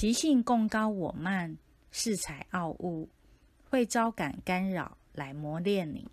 其性共高我慢恃才傲物会招感干扰来磨练你。